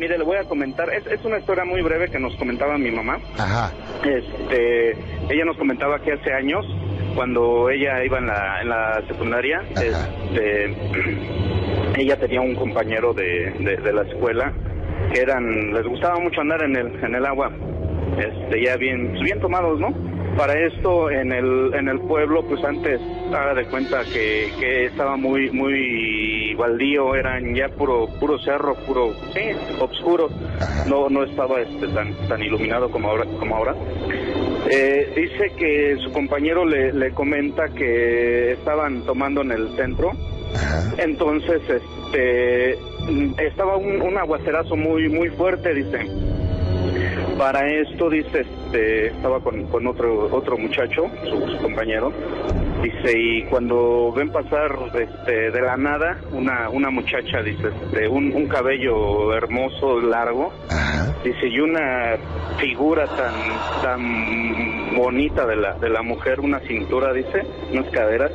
Mire, le voy a comentar, es, es una historia muy breve que nos comentaba mi mamá. Ajá. Este, ella nos comentaba que hace años, cuando ella iba en la, en la secundaria, este, ella tenía un compañero de, de, de la escuela que eran, les gustaba mucho andar en el, en el agua, este, ya bien, pues bien tomados, ¿no? Para esto en el, en el pueblo, pues antes, haga de cuenta que, que estaba muy, muy baldío, eran ya puro, puro cerro, puro, sí, oscuro, no, no estaba este, tan, tan iluminado como ahora, como ahora. Eh, dice que su compañero le, le comenta que estaban tomando en el centro Ajá. entonces, este, estaba un, un aguacerazo muy, muy fuerte, dice. Para esto, dice, este, estaba con, con otro, otro muchacho, su, su compañero. Dice, y cuando ven pasar este, de la nada una, una muchacha, dice, este, un, un cabello hermoso, largo, Ajá. dice, y una figura tan, tan bonita de la, de la mujer, una cintura, dice, unas caderas,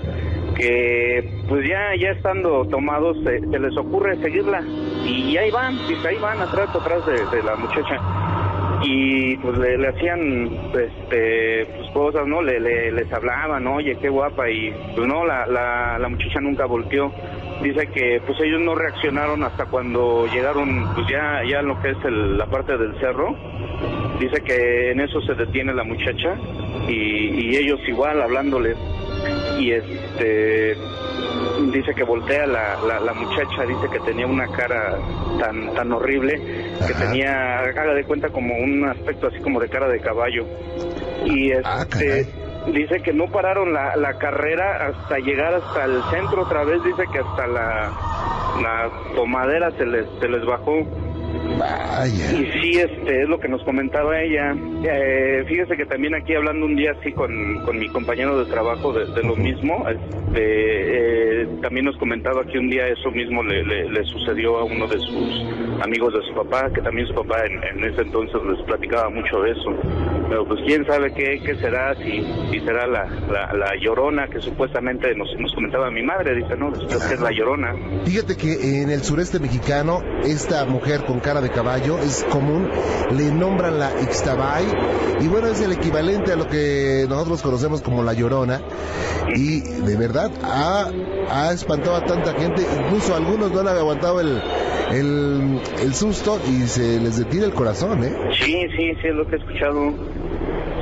que pues ya, ya estando tomados se, se les ocurre seguirla y ahí van, dice, ahí van atrás, atrás de, de la muchacha y pues le, le hacían este pues cosas no le, le- les hablaban oye qué guapa y pues no la, la, la muchacha nunca volteó. Dice que pues ellos no reaccionaron hasta cuando llegaron pues ya ya en lo que es el- la parte del cerro. Dice que en eso se detiene la muchacha y, y ellos igual hablándoles y este dice que voltea la, la, la muchacha dice que tenía una cara tan tan horrible que Ajá. tenía haga de cuenta como un aspecto así como de cara de caballo. Y Ah, este dice que no pararon la, la carrera hasta llegar hasta el centro otra vez dice que hasta la la tomadera se les se les bajó Vaya. y sí, este, es lo que nos comentaba ella. Eh, fíjese que también aquí hablando un día así con, con mi compañero de trabajo de, de lo mismo, este, eh, también nos comentaba que un día eso mismo le, le- le sucedió a uno de sus amigos de su papá, que también su papá en, en ese entonces les platicaba mucho de eso. Pero pues quién sabe qué, qué será, si, si será la, la, la llorona que supuestamente nos, nos comentaba mi madre, dice, no, que es la llorona. Fíjate que en el sureste mexicano, esta mujer con cara de caballo es común, le nombran la Ixtabay, y bueno, es el equivalente a lo que nosotros conocemos como la Llorona, y de verdad ha, ha espantado a tanta gente, incluso algunos no han aguantado el, el, el susto y se les detiene el corazón, ¿eh? Sí, sí, sí, es lo que he escuchado.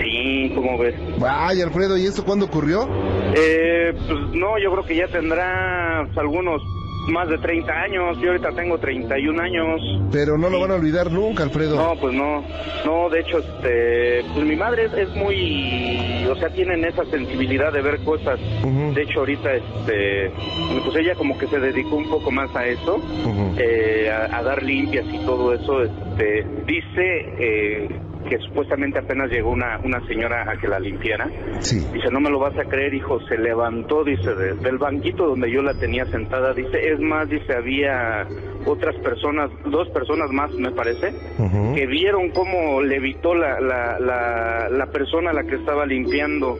Sí, ¿cómo ves? Vaya, Alfredo, ¿y esto cuándo ocurrió? Eh, pues no, yo creo que ya tendrá pues, algunos más de 30 años. Yo ahorita tengo 31 años. Pero no lo van a olvidar nunca, Alfredo. No, pues no. No, de hecho, este, pues mi madre es, es muy, o sea, tienen esa sensibilidad de ver cosas. De hecho, ahorita, este, pues ella como que se dedicó un poco más a eso, eh, a, a dar limpias y todo eso. Este, dice eh, que supuestamente apenas llegó una, una señora a que la limpiara. Sí. Dice, no me lo vas a creer, hijo, se levantó, dice, de- del banquito donde yo la tenía sentada, dice, es más, dice, había otras personas, dos personas más, me parece, que vieron cómo levitó la, la, la, la persona a la que estaba limpiando.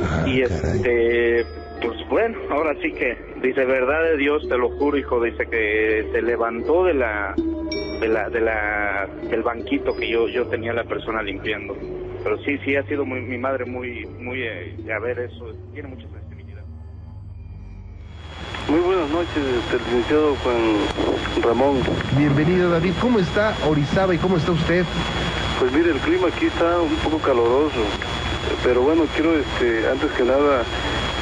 Ah, y caray. este, pues bueno, ahora sí que, dice, verdad de Dios, te lo juro, hijo, dice que se levantó de la, de la, de la, del banquito que yo, yo tenía la persona limpiando. Pero sí, sí, ha sido muy, mi madre muy, muy, eh, a ver, eso, tiene mucha sensibilidad. Muy buenas noches, este, licenciado Juan Ramón. Bienvenido, David. ¿Cómo está Orizaba y cómo está usted? Pues mire, el clima aquí está un poco caloroso, pero bueno, quiero este, antes que nada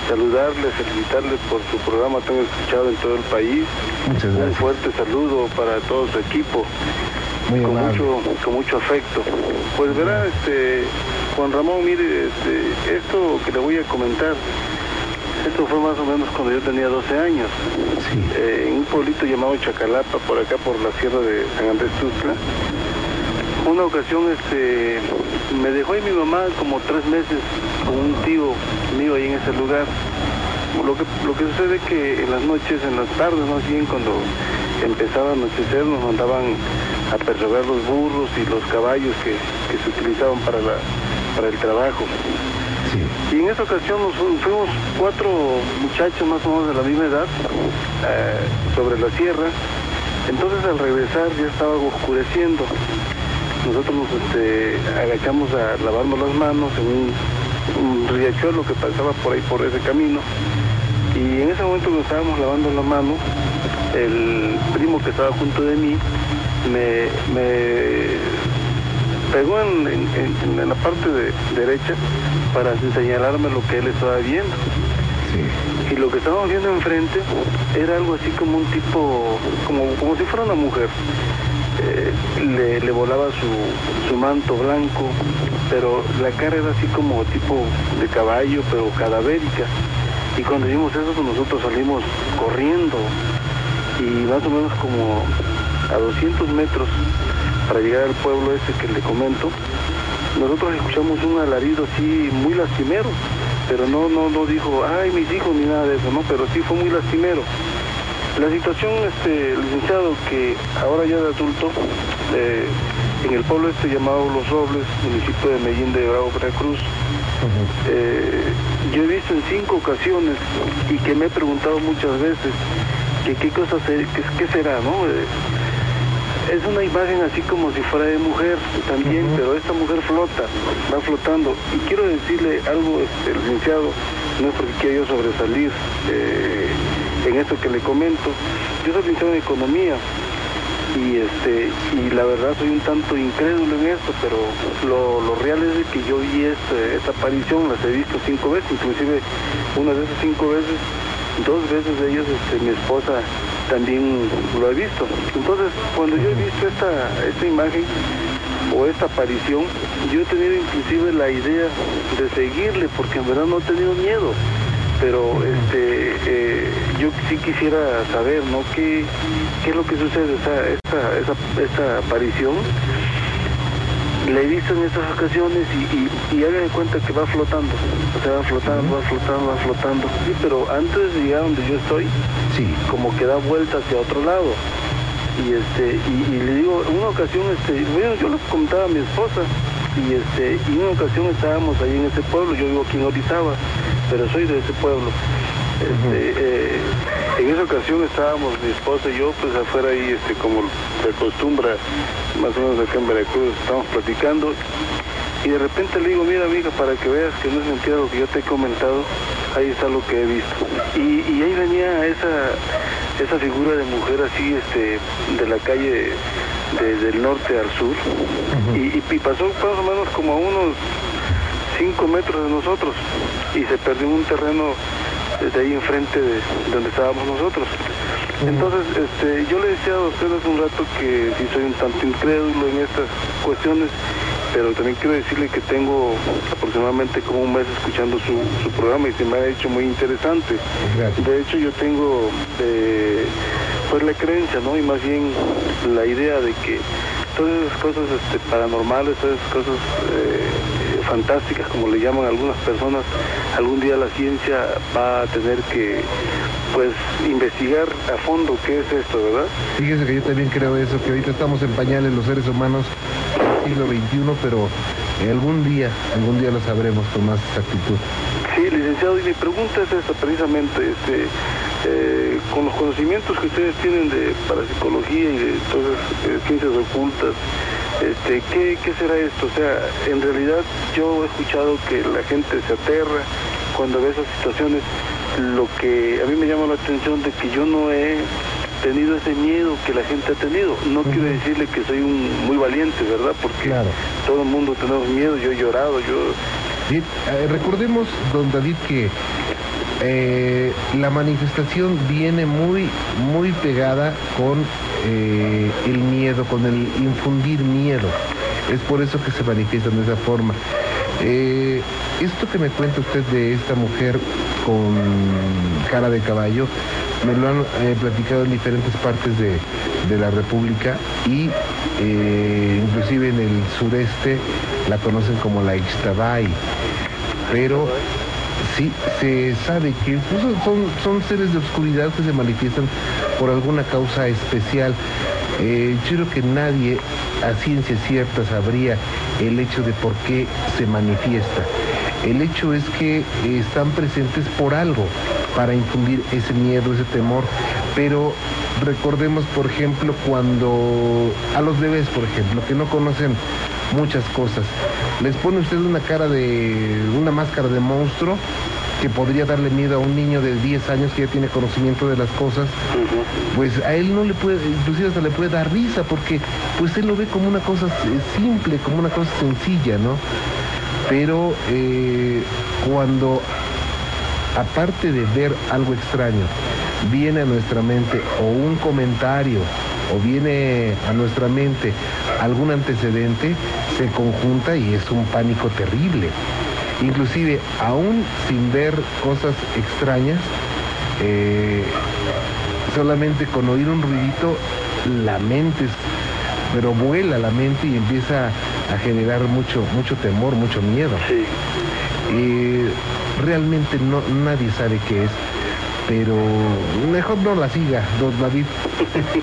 saludarles, felicitarles por su programa tan escuchado en todo el país. Muchas Un fuerte saludo para todo su equipo, Muy con amable. mucho, con mucho afecto. Pues verá, este, Juan Ramón, mire, este, esto que le voy a comentar, esto fue más o menos cuando yo tenía 12 años. Sí. eh, en un pueblito llamado Chacalapa, por acá por la sierra de San Andrés Tuxtla. Una ocasión este, me dejó ahí mi mamá como tres meses con un tío mío ahí en ese lugar. Lo que, lo que sucede es que en las noches, en las tardes más bien, cuando empezaba a anochecer, nos mandaban a perseguir los burros y los caballos que, que se utilizaban para, la, para el trabajo. Sí. Y en esa ocasión nos fu- fuimos cuatro muchachos más o menos de la misma edad eh, sobre la sierra Entonces al regresar ya estaba oscureciendo. Nosotros nos este, agachamos a lavarnos las manos en un riachuelo que pasaba por ahí por ese camino. Y en ese momento que estábamos lavando las manos, el primo que estaba junto de mí me, me pegó en, en- en la parte de- derecha para señalarme lo que él estaba viendo. Y lo que estábamos viendo enfrente era algo así como un tipo, como, como si fuera una mujer. Eh, le, volaba su, su manto blanco, pero la cara era así como tipo de caballo, pero cadavérica. Y cuando vimos eso, pues nosotros salimos corriendo y más o menos como a 200 metros para llegar al pueblo ese que le comento, nosotros escuchamos un alarido así muy lastimero, pero no, no, no dijo, ay, mis hijos ni nada de eso, no, pero sí fue muy lastimero. La situación, este, licenciado, que ahora ya de adulto, eh, en el pueblo este llamado Los Robles, municipio de Medellín de Bravo, Veracruz, eh, yo he visto en cinco ocasiones y que me he preguntado muchas veces que qué cosa se- qué, qué será, ¿no? Eh, es una imagen así como si fuera de mujer también, pero esta mujer flota, va flotando. Y quiero decirle algo, este, licenciado, no es porque quiera yo sobresalir en esto que le comento. Yo soy licenciado en economía y este y la verdad soy un tanto incrédulo en esto, pero lo, lo real es de que yo vi este- esta aparición, las he visto cinco veces, inclusive una de esas cinco veces, dos veces de ellas este, mi esposa también lo ha visto. Entonces, cuando yo he visto esta, esta imagen o esta aparición, yo he tenido inclusive la idea de seguirle, porque en verdad no he tenido miedo. Pero este, eh, yo sí quisiera saber, ¿no? ¿Qué, qué es lo que sucede? Esa, esta, esa, esta aparición la he visto en estas ocasiones y, y, y hagan cuenta que va flotando. O sea, va flotando, va flotando, va flotando. Sí, pero antes de llegar donde yo estoy, Sí. como que da vuelta hacia otro lado. Y este, y, y le digo, en una ocasión, este, bueno, yo le contaba a mi esposa, y este, y en una ocasión estábamos ahí en ese pueblo, yo vivo aquí en Orizaba, pero soy de ese pueblo. Este, eh, en esa ocasión estábamos mi esposa y yo pues afuera ahí este como se acostumbra más o menos acá en Veracruz estábamos platicando y de repente le digo mira amiga para que veas que no es mentira lo que yo te he comentado ahí está lo que he visto y, y ahí venía esa esa figura de mujer así este de la calle de- del norte al sur y, y- y pasó más o menos como a unos 5 metros de nosotros y se perdió un terreno desde ahí enfrente de donde estábamos nosotros. Entonces, este, yo le decía a ustedes hace un rato que sí soy un tanto incrédulo en estas cuestiones, pero también quiero decirle que tengo aproximadamente como un mes escuchando su, su programa y se me ha hecho muy interesante. Gracias. De hecho, yo tengo eh, pues la creencia, ¿no? Y más bien la idea de que todas esas cosas este, paranormales, todas esas cosas eh, fantásticas, como le llaman algunas personas, algún día la ciencia va a tener que pues investigar a fondo qué es esto, ¿verdad? Fíjese que yo también creo eso, que ahorita estamos en pañales los seres humanos del siglo XXI, pero eh, algún día, algún día lo sabremos con más exactitud. Sí, licenciado, y mi pregunta es esta precisamente, este, eh, con los conocimientos que ustedes tienen de parapsicología y de todas esas eh, ciencias ocultas, este, ¿qué, ¿qué será esto? O sea, en realidad yo he escuchado que la gente se aterra cuando ve esas situaciones, lo que a mí me llama la atención de que yo no he tenido ese miedo que la gente ha tenido. No quiero decirle que soy un muy valiente, ¿verdad? Porque Claro. todo el mundo tenemos miedo, yo he llorado, yo Bien, eh, recordemos, don David, que eh, la manifestación viene muy, muy pegada con eh, el miedo, con el infundir miedo. Es por eso que se manifiestan de esa forma. Eh, esto que me cuenta usted de esta mujer con cara de caballo, me lo han platicado en diferentes partes de, la República y inclusive en el sureste la conocen como la Ixtabay. Pero sí, se sabe que incluso son, son seres de oscuridad que se manifiestan por alguna causa especial. Eh, yo creo que nadie a ciencia cierta sabría el hecho de por qué se manifiesta. El hecho es que están presentes por algo, para infundir ese miedo, ese temor, pero recordemos, por ejemplo, cuando a los bebés, por ejemplo, que no conocen muchas cosas, les pone usted una cara de, una máscara de monstruo, que podría darle miedo a un niño de 10 años que ya tiene conocimiento de las cosas, pues a él no le puede, inclusive hasta le puede dar risa, porque pues él lo ve como una cosa simple, como una cosa sencilla, ¿no? Pero eh, cuando, aparte de ver algo extraño, viene a nuestra mente o un comentario o viene a nuestra mente algún antecedente, se conjunta y es un pánico terrible. Inclusive, aún sin ver cosas extrañas, eh, solamente con oír un ruidito, la mente, pero vuela la mente y empieza a generar mucho, mucho temor, mucho miedo. Sí. Eh, realmente no, nadie sabe qué es, pero mejor no la siga, don David.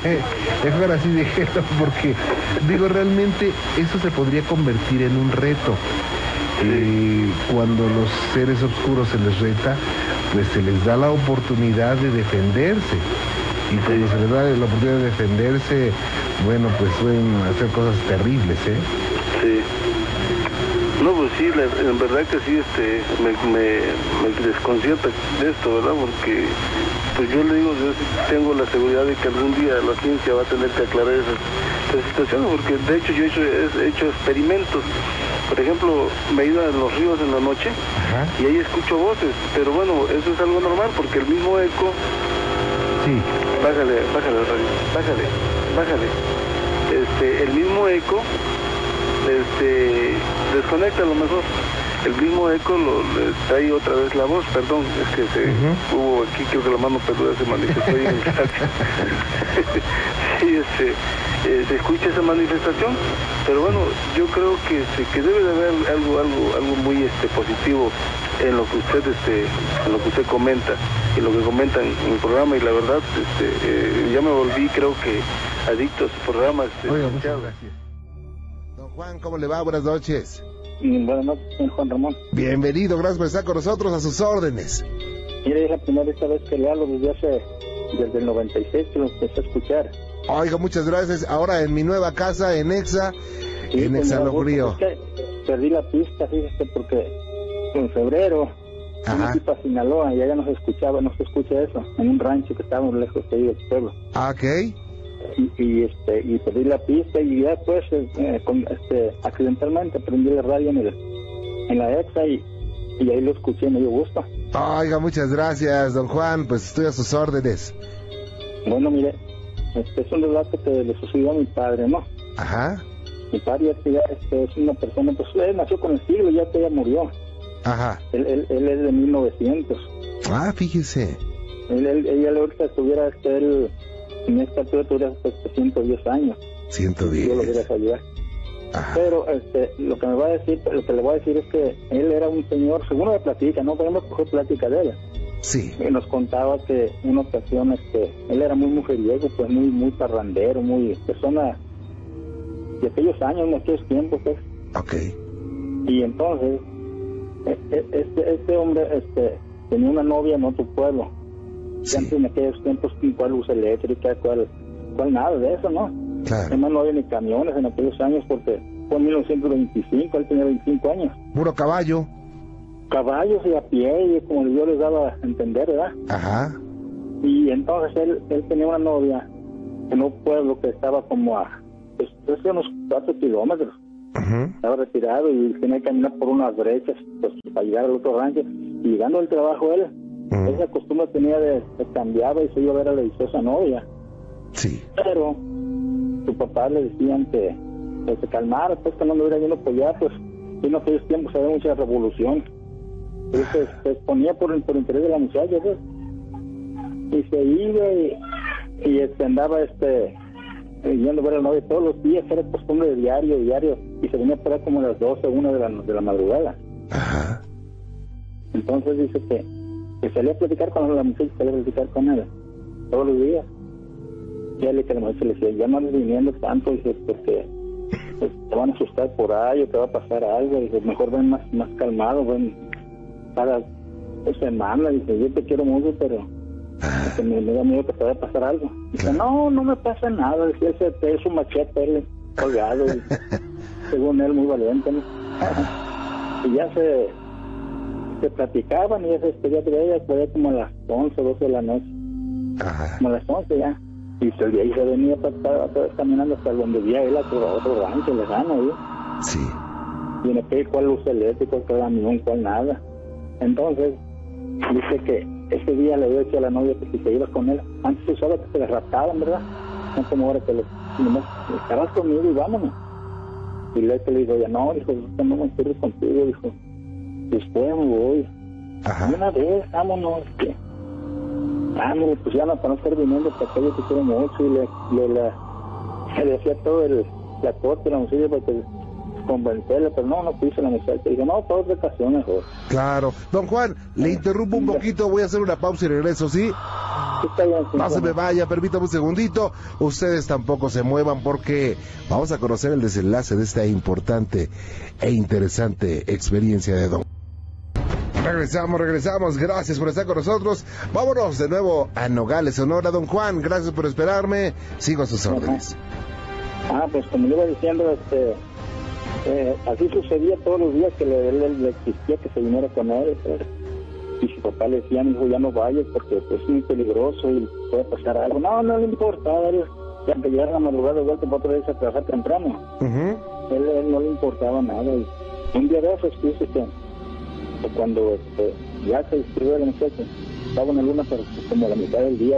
mejor así déjelo, porque digo, realmente eso se podría convertir en un reto. Eh, cuando los seres oscuros se les reta, pues se les da la oportunidad de defenderse. Y cuando se les da la oportunidad de defenderse, bueno, pues pueden hacer cosas terribles, ¿eh? No, pues sí, en verdad que sí, este, me, me, desconcierta de esto, ¿verdad? Porque pues yo le digo, yo tengo la seguridad de que algún día la ciencia va a tener que aclarar esas, situaciones, porque de hecho yo he hecho, he hecho experimentos por ejemplo, me he ido a los ríos en la noche y ahí escucho voces, pero bueno, eso es algo normal porque el mismo eco... Sí. Bájale, bájale, bájale, bájale. Este, el mismo eco, este, desconecta a lo mejor. El mismo eco lo, le ahí otra vez la voz, perdón, es que se, hubo aquí, creo que la mano peluda se manifestó ahí en el sí, este, eh, se escucha esa manifestación, pero bueno, yo creo que, que debe de haber algo, algo, algo muy este, positivo en lo que usted este, en lo que usted comenta, y lo que comenta en, el programa, y la verdad, este, eh, ya me volví, creo que adicto a su programa. Este, muchas gracias. Juan, ¿cómo le va? Buenas noches. Buenas noches, Juan Ramón. Bienvenido, gracias por estar con nosotros a sus órdenes. Mire, es la primera vez que le hablo desde hace, desde el 96 que lo empecé a escuchar. Oiga, muchas gracias. Ahora en mi nueva casa, en Exa, en Exa Lo Frío. perdí la pista, fíjese, porque en febrero Ajá. fui para Sinaloa y allá no se escuchaba, no se escucha eso, en un rancho que estábamos lejos de ahí del pueblo. Ah, ok. Y, este, y perdí la pista y ya después, eh, este, accidentalmente prendí la radio en, el, en la Exa y, y ahí lo escuché, me dio gusto. Oiga, muchas gracias, don Juan, pues estoy a sus órdenes. Bueno, mire, este es un relato que le sucedió a mi padre, ¿no? Ajá. Mi padre ya este, es una persona, pues él nació con el siglo, ya que ya murió. Ajá. Él, él, él es de 1900. Ah, fíjese. Él, él, ella ahorita estuviera, este, él, en esta altura tuviera este, 110 años. 110. Yo lo quería ayudar. Ajá. Pero este, lo que me va a decir, lo que le voy a decir es que él era un señor, según me platica, no podemos coger plática de él Sí. Y nos contaba que una ocasión este, él era muy mujeriego, pues muy muy parrandero, muy persona de aquellos años, en aquellos tiempos, pues. Ok. Y entonces, e, e, este, este hombre este, tenía una novia en otro pueblo. Sí. Antes en aquellos tiempos, cuál luz eléctrica, cuál, cuál nada de eso, ¿no? Claro. Además no había ni camiones en aquellos años porque fue en 1925, él tenía 25 años. Puro caballo caballos y a pie, y como yo les daba a entender, ¿verdad? Ajá. Y entonces él, él tenía una novia en un pueblo que estaba como a pues, unos cuatro kilómetros. Estaba retirado y tenía que caminar por unas brechas pues, para llegar al otro rancho. Y llegando al trabajo él, esa costumbre tenía de, de cambiaba y se iba a ver a la dichosa novia. Sí. Pero su papá le decían que, se calmara, pues que no lo hubiera yendo por allá, pues en aquellos tiempos había mucha revolución se, se exponía por, por interés de la muchacha, pues. Y se iba y, y este, andaba este, yendo a ver a la novia todos los días, era costumbre de diario, diario, y se venía para como a las 12, una de la, de la madrugada. Ajá. Entonces dice que, que salía a platicar con la muchacha, salía a platicar con ella, todos los días. Y él que la mujer le decía, ya no andes viniendo tanto, dice, porque pues, te van a asustar por ahí o te va a pasar algo, dice, mejor ven más, más calmado, ven cada semana, dice, yo te quiero mucho, pero me, me da miedo que pueda pasar algo. Dice, no, no me pasa nada. Decía, ese es un machete él, colgado. según él, muy valiente. ¿no? y ya se, se platicaban y ya se despedía de ella, fue como a las 11, 12 de la noche. Ajá. Como a las 11 ya. Y se, ahí se venía para, caminando hasta donde vivía él, a otro, otro rancho lejano. ¿sí? Sí. y en aquel cual luz eléctrico, cuál camión, cuál nada. Entonces, dice que ese día le había dicho a la novia que si se iba con él, antes se usaba que se le raptaban, ¿verdad? No como ahora que le nomás, estarás conmigo y vámonos. Y le dijo, ya no, dijo, no me contigo, dijo, después me voy. Y Ajá. una vez, vámonos, que vámonos, pues ya no para no estar viniendo para que yo te quiero mucho y le, le, le, le hacía todo el, la corte, la música para que convencerle, pero no, no quiso la muchacha. Dijo, no, para otra ocasión mejor. Claro. Don Juan, le interrumpo un poquito, voy a hacer una pausa y regreso, ¿sí? Sí, está bien, sí, No se me vaya, permítame un segundito. Ustedes tampoco se muevan porque vamos a conocer el desenlace de esta importante e interesante experiencia de Don. Regresamos, regresamos. Gracias por estar con nosotros. Vámonos de nuevo a Nogales, Sonora. Don Juan, gracias por esperarme. Sigo a sus órdenes. Ah, pues como le iba diciendo, este, eh, así sucedía todos los días que le, le, le existía que se viniera con él. pues, y su papá le decía, hijo, ya no vayas porque pues, es muy peligroso y puede pasar algo. No, no le importaba. Él, ya que llegara a la madrugada de vuelta para otra vez a trabajar temprano. Ujú. él, él no le importaba nada. Y un día de esos dice que, que cuando este, ya se inscribió la muchacha, estaba en la luna, como a la mitad del día,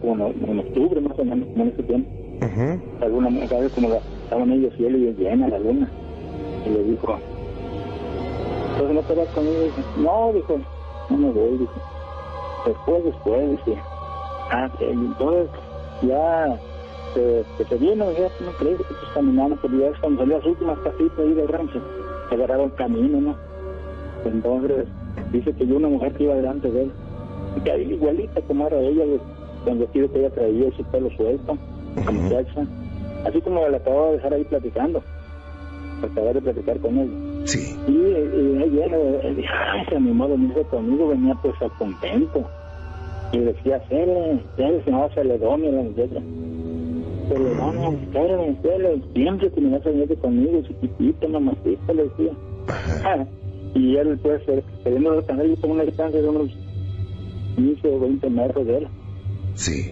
como en, en octubre más o menos, como en ese tiempo, Ujú. la luna. Como la, estaban ellos y él y llena la luna. Y le dijo, entonces no te vas conmigo. Dijo, no, dijo, no me voy, dijo. Después, después, dice. Ah, entonces ya se, que se vino, ya no crees que estás caminando, pero ya cuando salió las últimas casitas ahí del rancho, se agarraron camino, ¿no? Entonces, dice que yo una mujer que iba delante de él, que ahí igualita como era ella, con el vestido que ella traía y su pelo suelto, la muchacha, así como la acababa de dejar ahí platicando, acababa de platicar con él. Sí. Y, y ay, se animó a venirse conmigo, venía pues al convento. Y decía, Cele, Cele, se llamaba Celedonia la muchacha. Celedonia, Cele, Cele, siempre que me vas a venir conmigo, chiquitito, mamacita, le decía. Ah, y él pues, eh, queriendo yo como una distancia de unos 15 o 20 metros de él. Sí.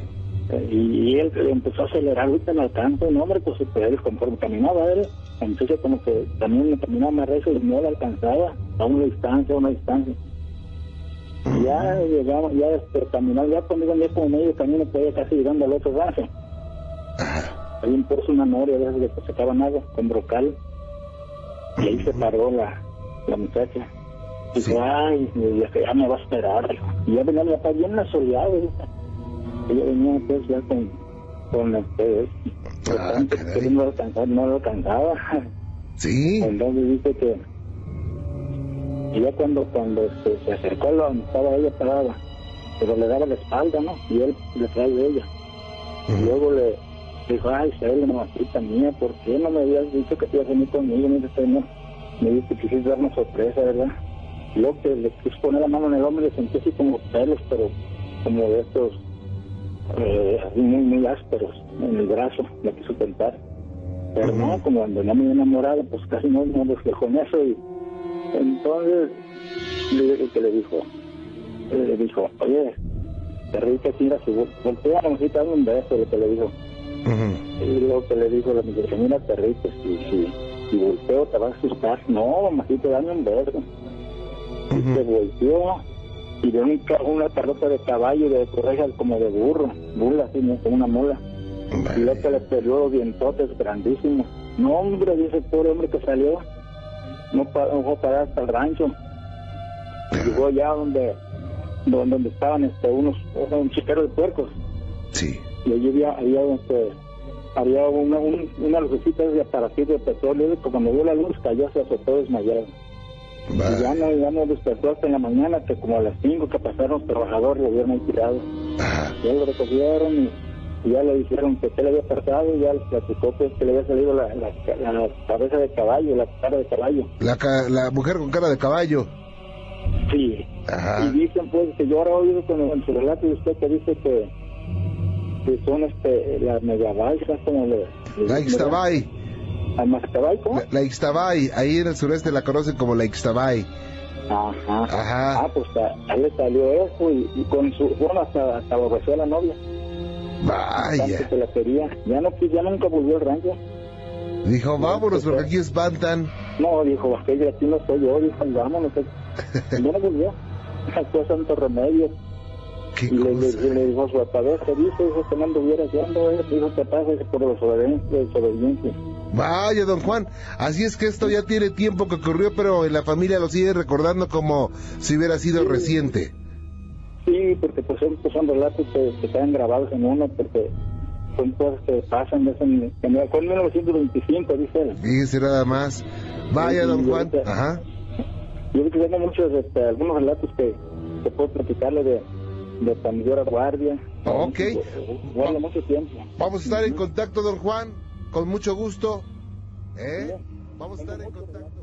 Eh, Y, y él empezó a acelerar, ahorita no alcanza, no hombre, pues él conforme caminaba él, entonces como que también caminaba más recio y no le alcanzaba a una distancia, a una distancia. Ya llegamos, ya este, caminaba, ya conmigo ya como medio camino, pues casi llegando al otro rancho. Ajá. Ahí pozo, una noria, de esas de que sacaban agua, con brocal. Y ahí se paró la, la muchacha. Dijo, Sí. ay, y ya, ya me va a esperar. Y ya venía mi papá bien asoleado. Ella venía pues ya con, con este, Ah, tanto no lo alcanzaba. Sí. Entonces dice que y ya cuando cuando se acercó a donde estaba ella parada, pero le daba la espalda, ¿no? Y él le trae de ella. Y luego le dijo, ay, Cele, mamacita mía, ¿por qué no me habías dicho que te ibas a venir conmigo? Me dice, no, me dice que quisiste dar una sorpresa, ¿verdad? Luego que le quiso poner la mano en el hombro y le sentí así como pelos, pero como de estos, eh, así muy, muy ásperos en el brazo, le quiso tentar. Pero no, como cuando no me había enamorado, pues casi no me reflejó en eso y entonces le, que le dijo, le dijo, oye, te rica, mira, si vol- voltea a la mujer, dame un beso, lo que le dijo. Y luego que le dijo la muchacha, mira, te rica, si, si, si volteo te vas a asustar. No, mamacita, dame un beso. Y se volteó y vio un una carrota de caballo de correjas como de burro, mula, así, como una mula. Y luego le peleó los dientotes grandísimos. No, hombre, dice el pobre hombre que salió, no a parar hasta el rancho. Llegó allá donde, donde, donde estaban este, unos, un chiquero de puercos. Sí. Y allí había, había, este, había una, un- una lucecita de aparatito de petróleo. Y cuando vio la luz, cayó, se azotó desmayado. Y ya no, ya no despertó hasta en la mañana, que como a las 5 que pasaron los trabajadores, lo ahí tirado. Ajá. Ya lo recogieron y, y ya le dijeron que se le había pasado y ya les platicó pues, que le había salido la, la, la cabeza de caballo, la cara de caballo. La, ca- la mujer con cara de caballo. Sí, Ajá. Y dicen pues que yo ahora oído con en su relato de usted que dice que, que son este, las megabytes, como le... La Ixtabay. ¿Al Mascabay, cómo? La, la Ixtabay, ahí en el sureste la conocen como la Ixtabay. Ajá. Ajá. Ah, pues a, a él le salió eso y, y con su, bueno, hasta, hasta aborreció a la novia. Vaya. la quería. Ya no, quis- ya nunca volvió al rancho. Dijo, vámonos porque aquí espantan. No, dijo, aquello aquí no soy yo, dijo, vámonos. Ya no volvió. Fue santo remedio. Qué Y le, le- le dijo a su papá, "Ves, te dice, dijo que no anduviera haciendo eso, dijo, te pasa por desobediencia. desobediencia". Vaya, don Juan. Así es que esto ya tiene tiempo que ocurrió, pero en la familia lo sigue recordando como si hubiera sido Sí. reciente. Sí, porque pues son, pues, son relatos que, que quedan grabados en uno, porque son cosas que pasan, es en, en, en 1925, dice él. Fíjese nada más. Vaya, Sí, don Juan. ahorita- Ajá. Yo ahorita tengo muchos, este, algunos relatos que, que puedo platicarle de, de Pandora Guardia. Ok. Guarda mucho tiempo. Vamos a estar en contacto, don Juan. Con mucho gusto. ¿Eh? Vamos a estar en contacto.